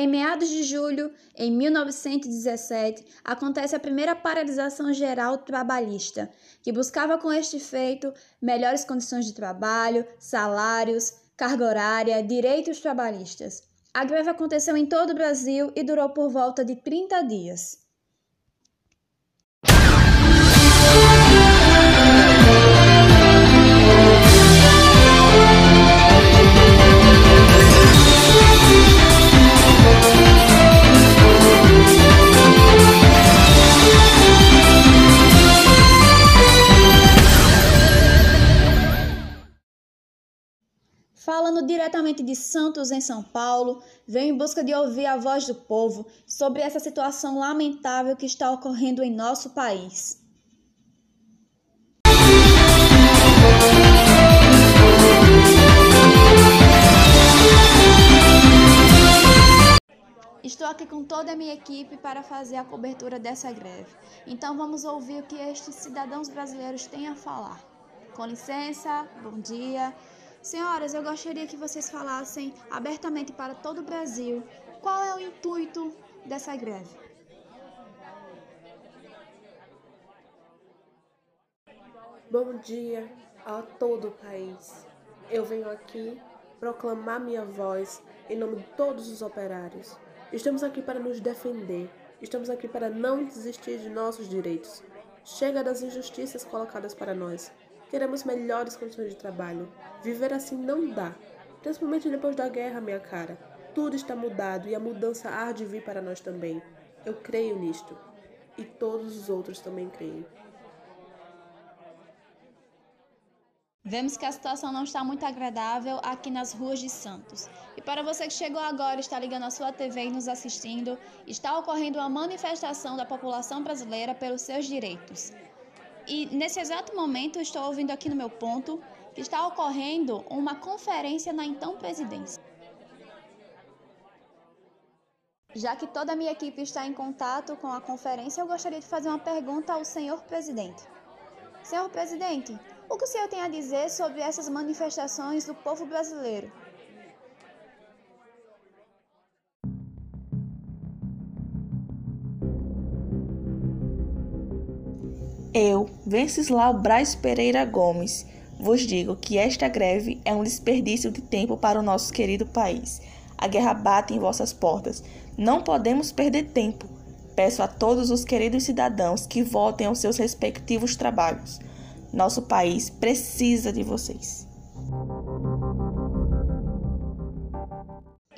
Em meados de julho, em 1917, acontece a primeira paralisação geral trabalhista, que buscava com este feito melhores condições de trabalho, salários, carga horária, direitos trabalhistas. A greve aconteceu em todo o Brasil e durou por volta de 30 dias. Falando diretamente de Santos, em São Paulo, venho em busca de ouvir a voz do povo sobre essa situação lamentável que está ocorrendo em nosso país. Estou aqui com toda a minha equipe para fazer a cobertura dessa greve. Então vamos ouvir o que estes cidadãos brasileiros têm a falar. Com licença, bom dia. Senhoras, eu gostaria que vocês falassem abertamente para todo o Brasil qual é o intuito dessa greve. Bom dia a todo o país. Eu venho aqui proclamar minha voz em nome de todos os operários. Estamos aqui para nos defender. Estamos aqui para não desistir de nossos direitos. Chega das injustiças colocadas para nós. Queremos melhores condições de trabalho. Viver assim não dá. Principalmente depois da guerra, minha cara. Tudo está mudado e a mudança há de vir para nós também. Eu creio nisto. E todos os outros também creem. Vemos que a situação não está muito agradável aqui nas ruas de Santos. E para você que chegou agora, está ligando a sua TV e nos assistindo, está ocorrendo uma manifestação da população brasileira pelos seus direitos. E nesse exato momento eu estou ouvindo aqui no meu ponto que está ocorrendo uma conferência na então presidência. Já que toda a minha equipe está em contato com a conferência, eu gostaria de fazer uma pergunta ao senhor presidente. Senhor presidente, o que o senhor tem a dizer sobre essas manifestações do povo brasileiro? Eu, Venceslau Braz Pereira Gomes, vos digo que esta greve é um desperdício de tempo para o nosso querido país. A guerra bate em vossas portas. Não podemos perder tempo. Peço a todos os queridos cidadãos que voltem aos seus respectivos trabalhos. Nosso país precisa de vocês.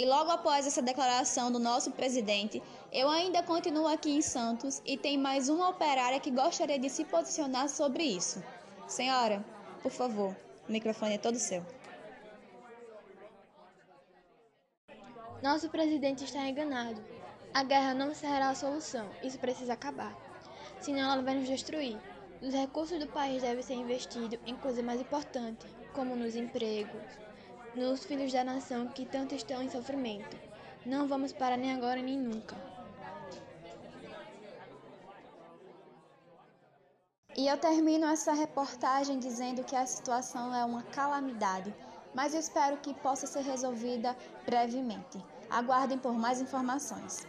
E logo após essa declaração do nosso presidente, eu ainda continuo aqui em Santos e tem mais uma operária que gostaria de se posicionar sobre isso. Senhora, por favor, o microfone é todo seu. Nosso presidente está enganado. A guerra não será a solução. Isso precisa acabar. Senão ela vai nos destruir. Os recursos do país devem ser investidos em coisas mais importantes, como nos empregos, nos filhos da nação que tanto estão em sofrimento. Não vamos parar nem agora nem nunca. E eu termino essa reportagem dizendo que a situação é uma calamidade, mas eu espero que possa ser resolvida brevemente. Aguardem por mais informações.